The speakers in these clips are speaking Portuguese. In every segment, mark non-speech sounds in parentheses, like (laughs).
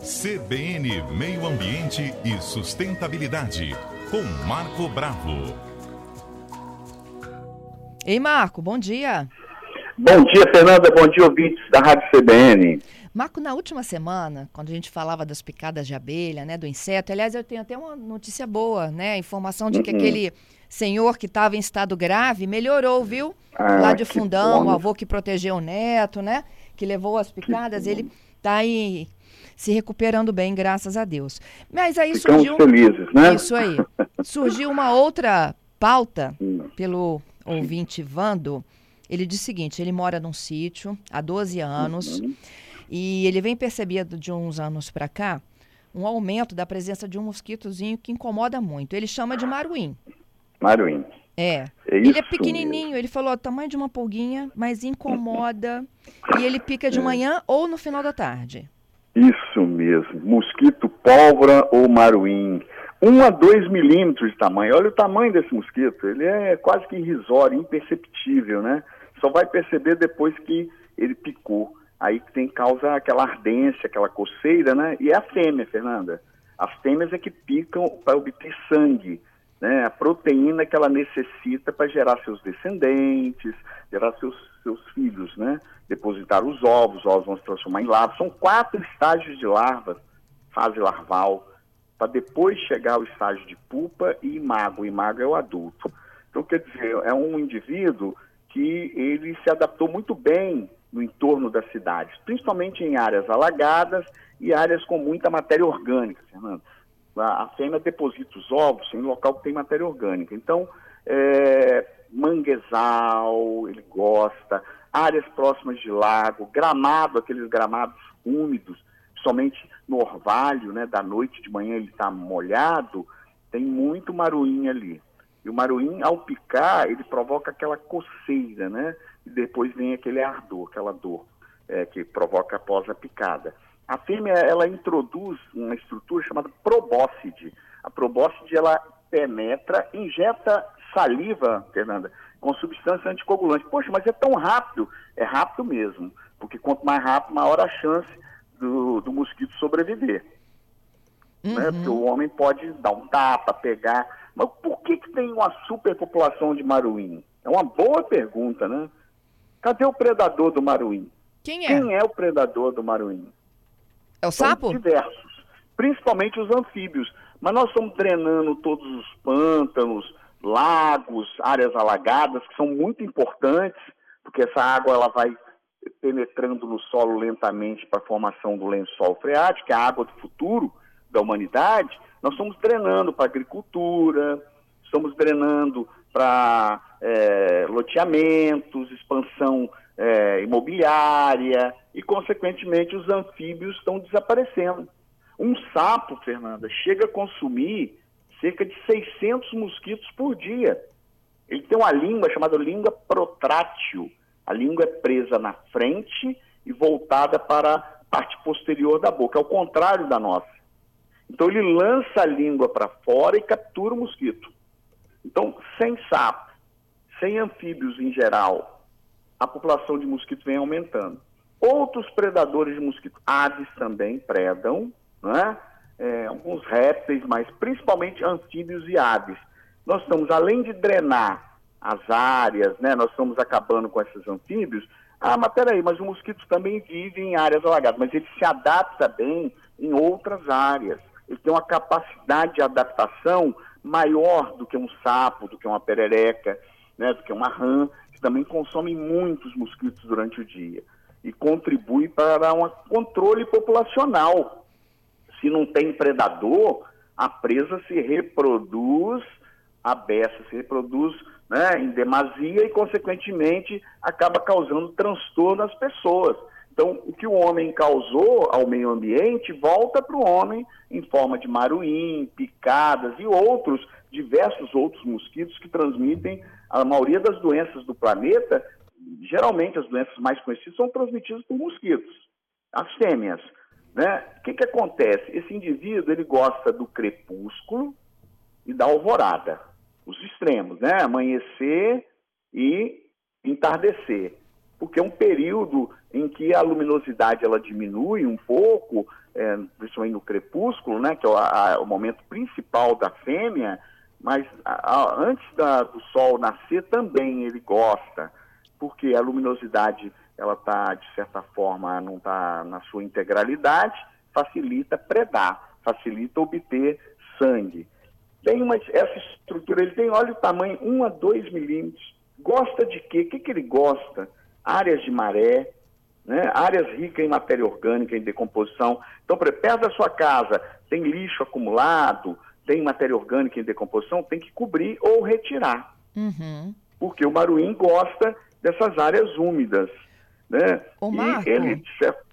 CBN Meio Ambiente e Sustentabilidade, com Marco Bravo. Ei, Marco, bom dia. Bom dia, Fernanda. Bom dia, ouvintes da Rádio CBN. Marco, na última semana, quando a gente falava das picadas de abelha, né, do inseto, aliás, eu tenho até uma notícia boa, né, a informação de que uhum. aquele senhor que estava em estado grave melhorou, viu? Ah, Lá de Fundão, bom. o avô que protegeu o neto, né, que levou as picadas, ele está aí se recuperando bem, graças a Deus. Mas aí Ficamos surgiu. felizes, né? Isso aí. Surgiu uma outra pauta hum. pelo ouvinte Vando. Ele diz o seguinte: ele mora num sítio há 12 anos uhum. e ele vem percebendo de uns anos para cá um aumento da presença de um mosquitozinho que incomoda muito. Ele chama de maruim. Maruim. É. é ele é pequenininho, mesmo. ele falou tamanho de uma pulguinha, mas incomoda. e ele pica de é. manhã ou no final da tarde. Isso mesmo, mosquito pólvora ou maruim. 1 a 2 milímetros de tamanho. Olha o tamanho desse mosquito, ele é quase que irrisório, imperceptível, né? Só vai perceber depois que ele picou. Aí que tem causa aquela ardência, aquela coceira, né? E é a fêmea, Fernanda. As fêmeas é que picam para obter sangue, né? A proteína que ela necessita para gerar seus descendentes, gerar seus, seus filhos, né? depositar os ovos, os ovos vão se transformar em larvas. São quatro estágios de larva, fase larval, para depois chegar ao estágio de pupa e imago. O imago é o adulto. Então, quer dizer, é um indivíduo que ele se adaptou muito bem no entorno das cidades, principalmente em áreas alagadas e áreas com muita matéria orgânica, Fernando. A fêmea deposita os ovos em local que tem matéria orgânica. Então, é, manguezal, ele gosta, áreas próximas de lago, gramado, aqueles gramados úmidos, somente no orvalho, né, da noite de manhã ele está molhado, tem muito maruim ali. E o maruim, ao picar, ele provoca aquela coceira, né? E depois vem aquele ardor, aquela dor é, que provoca após a picada. A fêmea, ela introduz uma estrutura chamada probóscide. A probóscide, ela penetra, injeta saliva, Fernanda, com substância anticoagulante. Poxa, mas é tão rápido. É rápido mesmo, porque quanto mais rápido, maior a chance do, do mosquito sobreviver. Né? Uhum. Né? Porque o homem pode dar um tapa, pegar. Mas por que, que tem uma superpopulação de maruim? É uma boa pergunta, né? Cadê o predador do maruim? Quem é? Quem é o predador do maruim? É o São sapo? Diversos, principalmente os anfíbios. Mas nós estamos drenando todos os pântanos, lagos, áreas alagadas, que são muito importantes, porque essa água ela vai penetrando no solo lentamente para a formação do lençol freático, que é a água do futuro da humanidade. Nós estamos drenando para a agricultura, estamos drenando para é, loteamentos, expansão é, imobiliária e, consequentemente, os anfíbios estão desaparecendo. Um sapo, Fernanda, chega a consumir cerca de 600 mosquitos por dia. Ele tem uma língua chamada língua protrátil. A língua é presa na frente e voltada para a parte posterior da boca, ao contrário da nossa. Então ele lança a língua para fora e captura o mosquito. Então, sem sapo, sem anfíbios em geral, a população de mosquitos vem aumentando. Outros predadores de mosquito, aves também predam, né? é, alguns répteis, mas principalmente anfíbios e aves. Nós estamos, além de drenar as áreas, né, nós estamos acabando com esses anfíbios. Ah, mas peraí, mas o mosquito também vive em áreas alagadas, mas ele se adapta bem em outras áreas. Ele tem uma capacidade de adaptação maior do que um sapo, do que uma perereca, né, que uma rã, que também consome muitos mosquitos durante o dia e contribui para um controle populacional se não tem predador, a presa se reproduz, a beça se reproduz né, em demasia e, consequentemente, acaba causando transtorno às pessoas. Então, o que o homem causou ao meio ambiente volta para o homem em forma de maruim, picadas e outros, diversos outros mosquitos que transmitem a maioria das doenças do planeta. Geralmente, as doenças mais conhecidas são transmitidas por mosquitos, as fêmeas. Né? O que, que acontece? Esse indivíduo ele gosta do crepúsculo e da alvorada, os extremos, né? amanhecer e entardecer. porque é um período em que a luminosidade ela diminui um pouco, é, principalmente no crepúsculo, né, que é o, a, o momento principal da fêmea, mas a, a, antes da, do sol nascer também ele gosta, porque a luminosidade ela está, de certa forma, não está na sua integralidade, facilita predar, facilita obter sangue. Tem uma, essa estrutura, ele tem, olha o tamanho, 1 a 2 milímetros. Gosta de quê? O que, que ele gosta? Áreas de maré, né? áreas ricas em matéria orgânica, em decomposição. Então, perto da sua casa tem lixo acumulado, tem matéria orgânica em decomposição, tem que cobrir ou retirar. Uhum. Porque o maruim gosta dessas áreas úmidas. Né? O Marco, ele,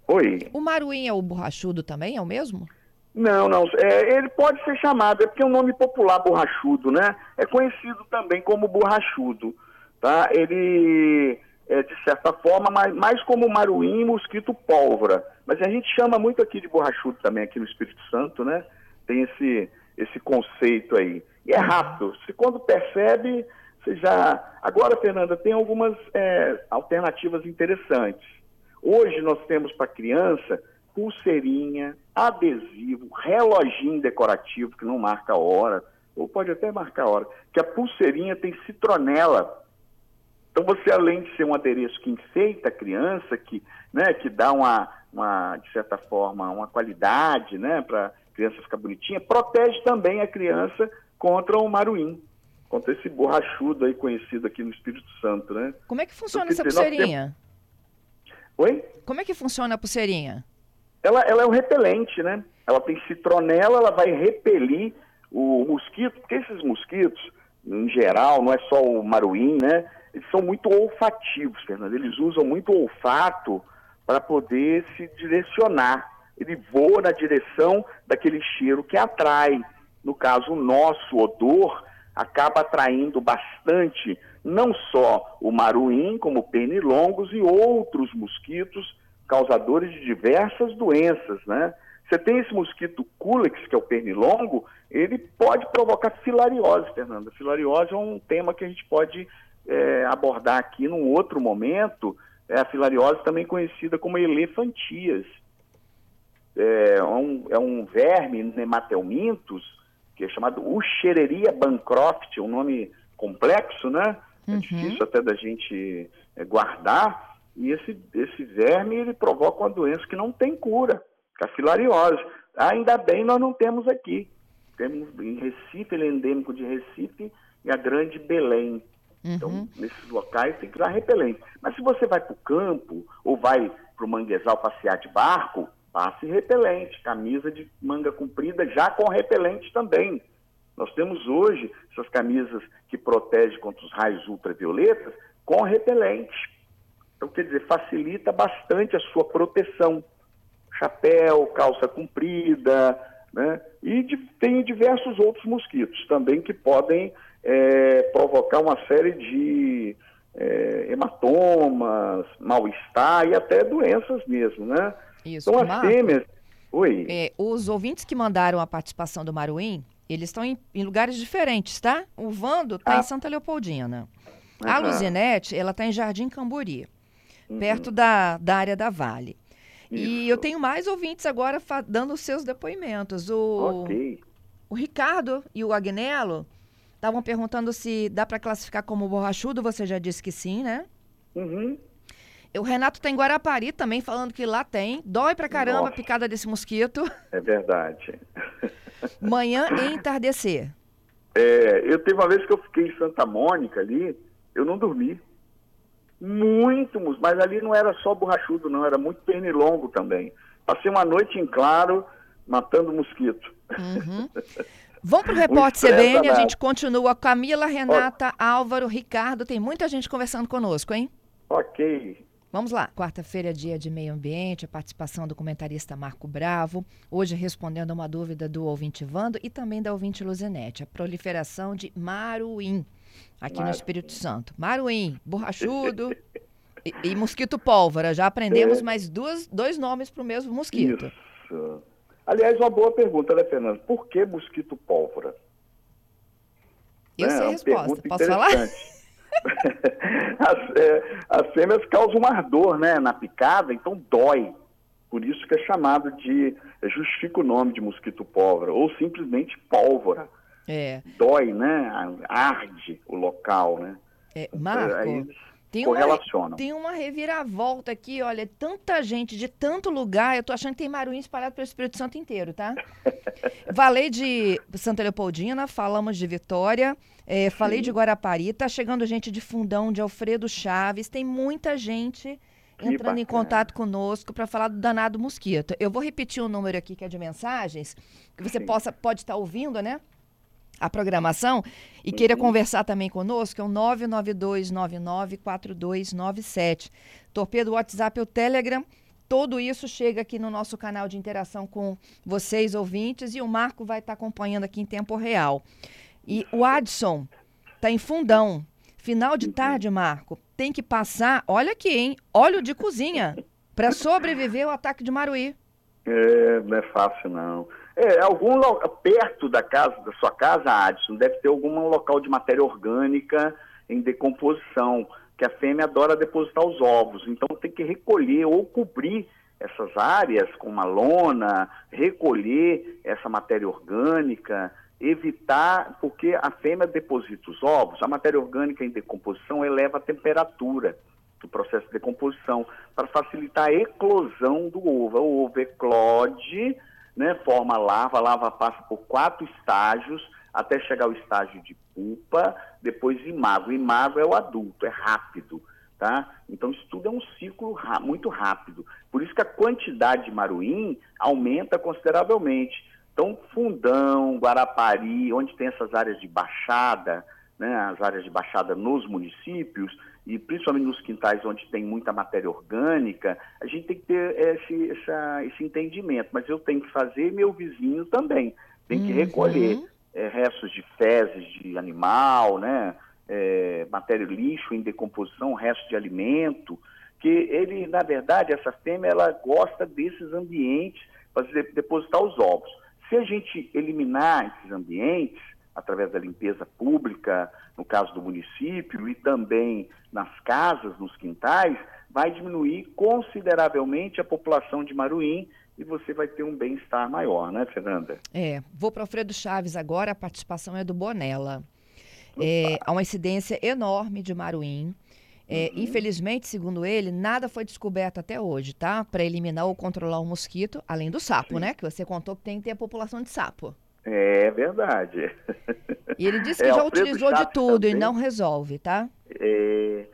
Oi. O maruim é o borrachudo também, é o mesmo? Não, não. É, ele pode ser chamado, é porque é um nome popular borrachudo, né? É conhecido também como borrachudo, tá? Ele é, de certa forma, mais, mais como maruim e mosquito pólvora. Mas a gente chama muito aqui de borrachudo também, aqui no Espírito Santo, né? Tem esse, esse conceito aí. E é rápido. Se quando percebe, você já. Agora, Fernanda, tem algumas é, alternativas interessantes. Hoje nós temos para criança pulseirinha, adesivo, reloginho decorativo que não marca a hora, ou pode até marcar a hora, que a pulseirinha tem citronela. Então você, além de ser um adereço que enfeita a criança, que, né, que dá uma, uma, de certa forma, uma qualidade né, para a criança ficar bonitinha, protege também a criança contra o maruim, contra esse borrachudo aí conhecido aqui no Espírito Santo, né? Como é que funciona essa pulseirinha? Oi? Como é que funciona a pulseirinha? ela, ela é um repelente, né? Ela tem citronela, ela vai repelir o mosquito, porque esses mosquitos, em geral, não é só o maruim, né? Eles são muito olfativos, Fernando. Eles usam muito olfato para poder se direcionar. Ele voa na direção daquele cheiro que atrai. No caso, o nosso odor acaba atraindo bastante não só o maruim, como pernilongos e outros mosquitos causadores de diversas doenças, né? Você tem esse mosquito Culex, que é o pernilongo, ele pode provocar filariose, Fernanda. Filariose é um tema que a gente pode é, abordar aqui num outro momento. É a filariose também conhecida como elefantias. É um, é um verme nematelmintus, que é chamado Uchereria bancroft, um nome complexo, né? É uhum. É difícil até da gente é, guardar, e esse, esse verme ele provoca uma doença que não tem cura, que é a filariose. Ainda bem nós não temos aqui. Temos em Recife, ele é endêmico de Recife e a Grande Belém. Então, uhum. Então, nesses locais tem que usar repelente. Mas se você vai para o campo ou vai para o manguezal passear de barco, passe repelente, camisa de manga comprida já com repelente também. Nós temos hoje essas camisas que protegem contra os raios ultravioletas com repelente. Então, quer dizer, facilita bastante a sua proteção. Chapéu, calça comprida, né? E de, tem diversos outros mosquitos também que podem é, provocar uma série de é, hematomas, mal-estar e até doenças mesmo, né? Isso, então, as fêmeas... Oi. É, os ouvintes que mandaram a participação do Maruim, eles estão em, em lugares diferentes, tá? O Vando está ah. em Santa Leopoldina. A Luzinete, ela está em Jardim Camburi uhum. perto da, da área da Vale. Isso. E eu tenho mais ouvintes agora dando os seus depoimentos. O, okay. o Ricardo e o Agnello estavam perguntando se dá para classificar como borrachudo, você já disse que sim, né? Uhum. O Renato tem Guarapari também falando que lá tem. Dói pra caramba Nossa. a picada desse mosquito. É verdade. (laughs) Manhã e entardecer. É, eu teve uma vez que eu fiquei em Santa Mônica ali, eu não dormi muito, mas ali não era só borrachudo, não, era muito pernilongo também. Passei uma noite em claro, matando mosquito. Uhum. Vamos para o (laughs) Repórter CBN, a gente continua. Camila, Renata, Álvaro, Ricardo, tem muita gente conversando conosco, hein? Ok. Vamos lá. Quarta-feira, é dia de meio ambiente, a participação do comentarista Marco Bravo. Hoje respondendo a uma dúvida do ouvinte Vando e também da ouvinte Luzenete. A proliferação de maruim aqui no Espírito Santo. Maruim, borrachudo e, e, mosquito pólvora. Já aprendemos é. mais duas, dois nomes para o mesmo mosquito. Isso. Aliás, uma boa pergunta, né, Fernando? Por que mosquito pólvora? Eu né? sei a resposta. Posso falar? (laughs) as, é, as fêmeas causam um ardor né, na picada, então dói. Por isso que é chamado de, justifica o nome de mosquito pólvora, ou simplesmente pólvora. É. Dói, né? Arde o local, né? É, Marco, Aí, tem uma, tem uma reviravolta aqui, olha, tanta gente de tanto lugar, eu tô achando que tem Maruim espalhado pelo Espírito Santo inteiro, tá? (laughs) falei de Santa Leopoldina, falamos de Vitória, é, falei de Guarapari, tá chegando gente de Fundão, de Alfredo Chaves, tem muita gente entrando em contato conosco para falar do danado mosquito. Eu vou repetir o um número aqui que é de mensagens, que você possa, pode estar tá ouvindo, né? A programação e queira conversar também conosco, é o 992994297. Torpedo WhatsApp ou Telegram. Tudo isso chega aqui no nosso canal de interação com vocês, ouvintes, e o Marco vai estar acompanhando aqui em tempo real. E o Adson está em fundão. Final de tarde, Marco, tem que passar, olha aqui, hein? Óleo de cozinha para sobreviver ao ataque de Maruí. É, não é fácil, não. É, algum perto da casa, da sua casa, Adson, deve ter algum local de matéria orgânica em decomposição, que a fêmea adora depositar os ovos. Então tem que recolher ou cobrir essas áreas com uma lona, recolher essa matéria orgânica, evitar, porque a fêmea deposita os ovos, a matéria orgânica em decomposição eleva a temperatura do processo de decomposição para facilitar a eclosão do ovo. O ovo eclode né, forma larva, a larva passa por quatro estágios até chegar ao estágio de pupa, depois imago. Imago é o adulto, é rápido, tá? Então isso tudo é um ciclo muito rápido. Por isso que a quantidade de maruim aumenta consideravelmente. Então, Fundão, Guarapari, onde tem essas áreas de baixada, né, as áreas de baixada nos municípios, e principalmente nos quintais onde tem muita matéria orgânica, a gente tem que ter esse, essa, esse entendimento. Mas eu tenho que fazer meu vizinho também. Tem que uhum. recolher é, restos de fezes de animal, né? É, matéria lixo em decomposição, restos de alimento, que ele, na verdade, essa fêmea, ela gosta desses ambientes para depositar os ovos. Se a gente eliminar esses ambientes, através da limpeza pública, no caso do município, e também nas casas, nos quintais, vai diminuir consideravelmente a população de Maruim e você vai ter um bem-estar maior, né, Fernanda? É, vou para Alfredo Chaves agora, a participação é do Bonella. É, há uma incidência enorme de Maruim. É, uhum. Infelizmente, segundo ele, nada foi descoberto até hoje, tá? Para eliminar ou controlar o mosquito, além do sapo, Sim. né? Que você contou que tem que ter a população de sapo. É verdade. E ele disse que é, já Alfredo utilizou Chaves de tudo também, e não resolve, tá? É,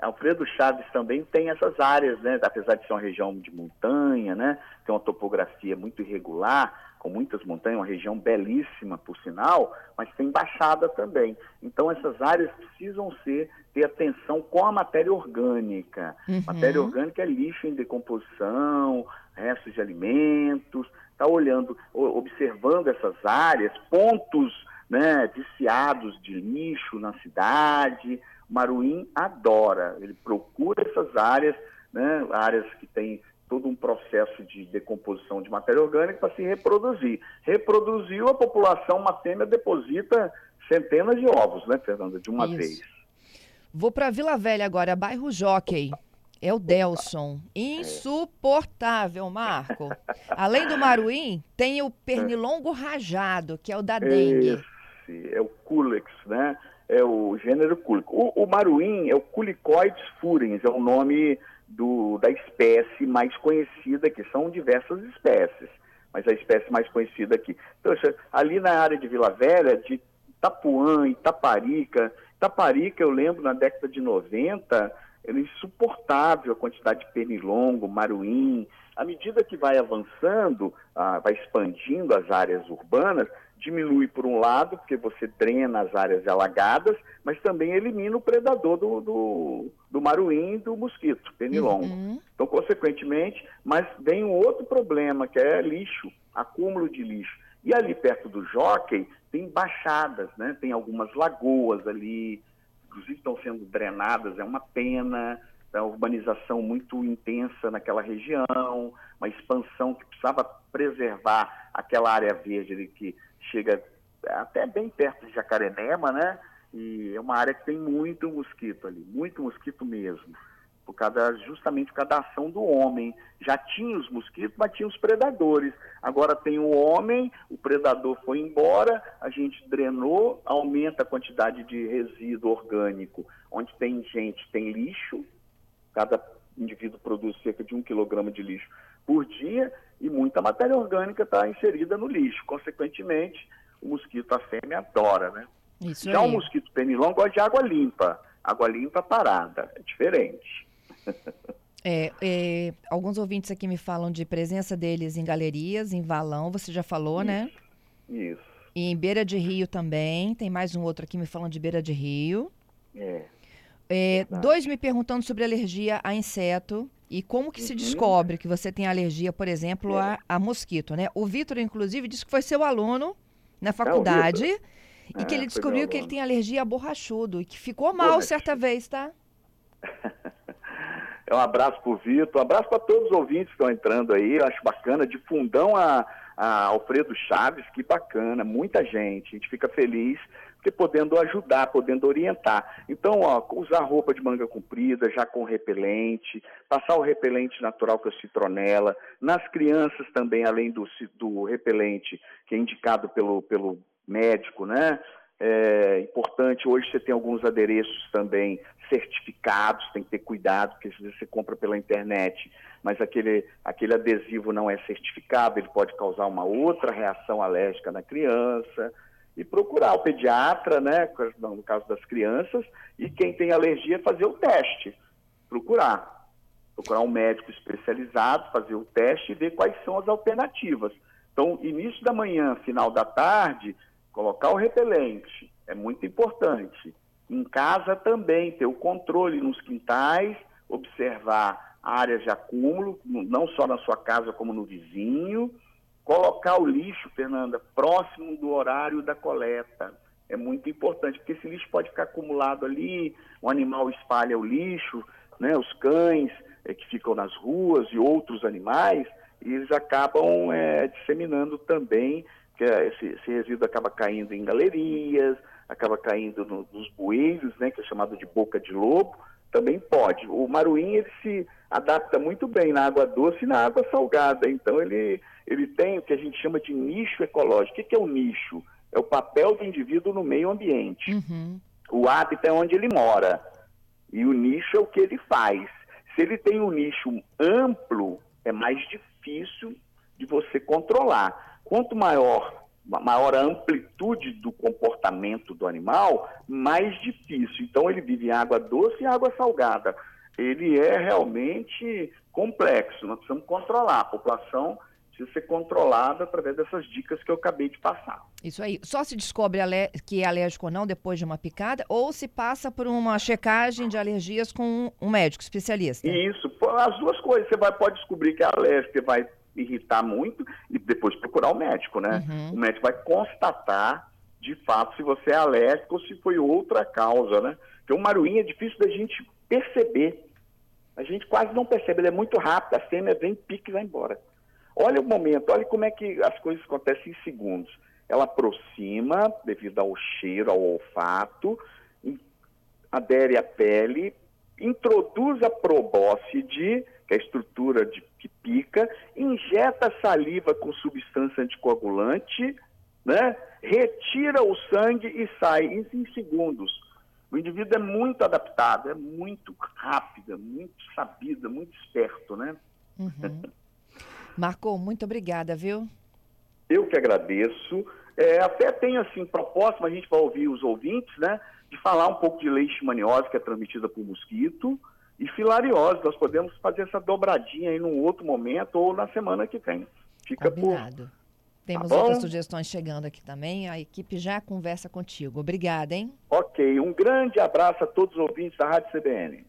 Alfredo Chaves também tem essas áreas, né? Apesar de ser uma região de montanha, né? Tem uma topografia muito irregular, com muitas montanhas, uma região belíssima, por sinal, mas tem baixada também. Então essas áreas precisam ser ter atenção com a matéria orgânica. Uhum. Matéria orgânica é lixo em decomposição, restos de alimentos, está olhando, observando essas áreas, pontos né, viciados de lixo na cidade. Maruim adora, ele procura essas áreas, né, áreas que têm todo um processo de decomposição de matéria orgânica para se reproduzir. Reproduziu, a população, uma fêmea deposita centenas de ovos, né, Fernanda, de uma Isso. vez. Vou para Vila Velha agora, bairro Jockey. É o Delson. Insuportável, Marco. Além do maruim, tem o pernilongo rajado, que é o da dengue. Esse é o Culex, né? É o gênero Culex. O, o maruim é o Culicoides furens, é o nome do, da espécie mais conhecida, que são diversas espécies, mas a espécie mais conhecida aqui. Então, ali na área de Vila Velha, de Itapuã, Itaparica, Itaparica, eu lembro, na década de 90, era insuportável a quantidade de pernilongo, maruim. À medida que vai avançando, ah, vai expandindo as áreas urbanas, diminui por um lado, porque você drena as áreas alagadas, mas também elimina o predador do, do, do maruim e do mosquito, pernilongo. Uhum. Então, consequentemente, mas vem um outro problema, que é lixo, acúmulo de lixo. E ali perto do Jockey tem baixadas, né? Tem algumas lagoas ali, inclusive estão sendo drenadas, é uma pena, a urbanização muito intensa naquela região, uma expansão que precisava preservar aquela área verde que chega até bem perto de Jacarenema, né? E é uma área que tem muito mosquito ali, muito mosquito mesmo. Por causa, justamente por causa da ação do homem. Já tinha os mosquitos, mas tinha os predadores. Agora tem o homem, o predador foi embora, a gente drenou, aumenta a quantidade de resíduo orgânico. Onde tem gente, tem lixo, cada indivíduo produz cerca de um quilograma de lixo por dia e muita matéria orgânica está inserida no lixo. Consequentemente, o mosquito, a fêmea, adora, né? Isso Já aí. o mosquito penilão gosta de água limpa. Água limpa parada, é diferente. É, é, alguns ouvintes aqui me falam de presença deles em galerias, em valão, você já falou, né? Isso, né? Isso. E em beira de rio também. Tem mais um outro aqui me falando de beira de rio. É. é dois me perguntando sobre alergia a inseto. E como que uhum. se descobre que você tem alergia, por exemplo, é. a, a, mosquito, né? O Vitor, inclusive, disse que foi seu aluno na faculdade é, e que ele descobriu que ele tem alergia a borrachudo e que ficou mal certa vez, tá? (laughs) É um abraço para o Vitor, um abraço para todos os ouvintes que estão entrando aí, eu acho bacana, de fundão a, a Alfredo Chaves, que bacana, muita gente, a gente fica feliz porque podendo ajudar, podendo orientar. Então, ó, usar roupa de manga comprida, já com repelente, passar o repelente natural que é citronela. Nas crianças também, além do, do repelente que é indicado pelo, pelo médico, né? É importante, hoje você tem alguns adereços também certificados, tem que ter cuidado, porque se você compra pela internet, mas aquele, aquele adesivo não é certificado, ele pode causar uma outra reação alérgica na criança e procurar o pediatra, né, no caso das crianças, e quem tem alergia fazer o teste, procurar. Procurar um médico especializado, fazer o teste e ver quais são as alternativas. Então, início da manhã, final da tarde, colocar o repelente é muito importante. Em casa também, ter o controle nos quintais, observar áreas de acúmulo, não só na sua casa como no vizinho, Colocar o lixo, Fernanda, próximo do horário da coleta é muito importante, porque esse lixo pode ficar acumulado ali, o animal espalha o lixo, né, os cães é, que ficam nas ruas e outros animais, e eles acabam é, disseminando também, que esse, esse, resíduo acaba caindo em galerias, acaba caindo no, nos bueiros, né, que é chamado de boca de lobo, também pode. O maruim ele se adapta muito bem na água doce e na água salgada, então ele ele tem o que a gente chama de nicho ecológico. O que é o nicho? É o papel do indivíduo no meio ambiente. Uhum. O hábito é onde ele mora. E o nicho é o que ele faz. Se ele tem um nicho amplo, é mais difícil de você controlar. Quanto maior, maior a amplitude do comportamento do animal, mais difícil. Então ele vive em água doce e água salgada. Ele é realmente complexo. Nós precisamos controlar. A população precisa ser controlada através dessas dicas que eu acabei de passar. Isso aí. Só se descobre que é alérgico ou não depois de uma picada ou se passa por uma checagem de alergias com um médico especialista? Isso. As duas coisas. Você vai, pode descobrir que é alérgico, vai irritar muito e depois procurar o médico, né? Uhum. O médico vai constatar de fato se você é alérgico ou se foi outra causa, né? Porque o maruim é difícil da gente perceber. A gente quase não percebe, ele é muito rápido, a fêmea vem, pica e vai embora. Olha o momento, olha como é que as coisas acontecem em segundos. Ela aproxima, devido ao cheiro, ao olfato, adere à pele, introduz a probóscide, que é a estrutura de, que pica, injeta saliva com substância anticoagulante, né? retira o sangue e sai em, em segundos. O indivíduo é muito adaptado, é muito rápido, é muito sabido, é muito esperto, né? Uhum. Marcou, muito obrigada, viu? Eu que agradeço. É, até tem, assim, proposta, mas a gente vai ouvir os ouvintes, né? De falar um pouco de leishmaniose, que é transmitida por mosquito, e filariose. Nós podemos fazer essa dobradinha aí num outro momento ou na semana que vem. Fica Combinado. por... Temos tá outras sugestões chegando aqui também. A equipe já conversa contigo. Obrigada, hein? Ok. Um grande abraço a todos os ouvintes da Rádio CBN.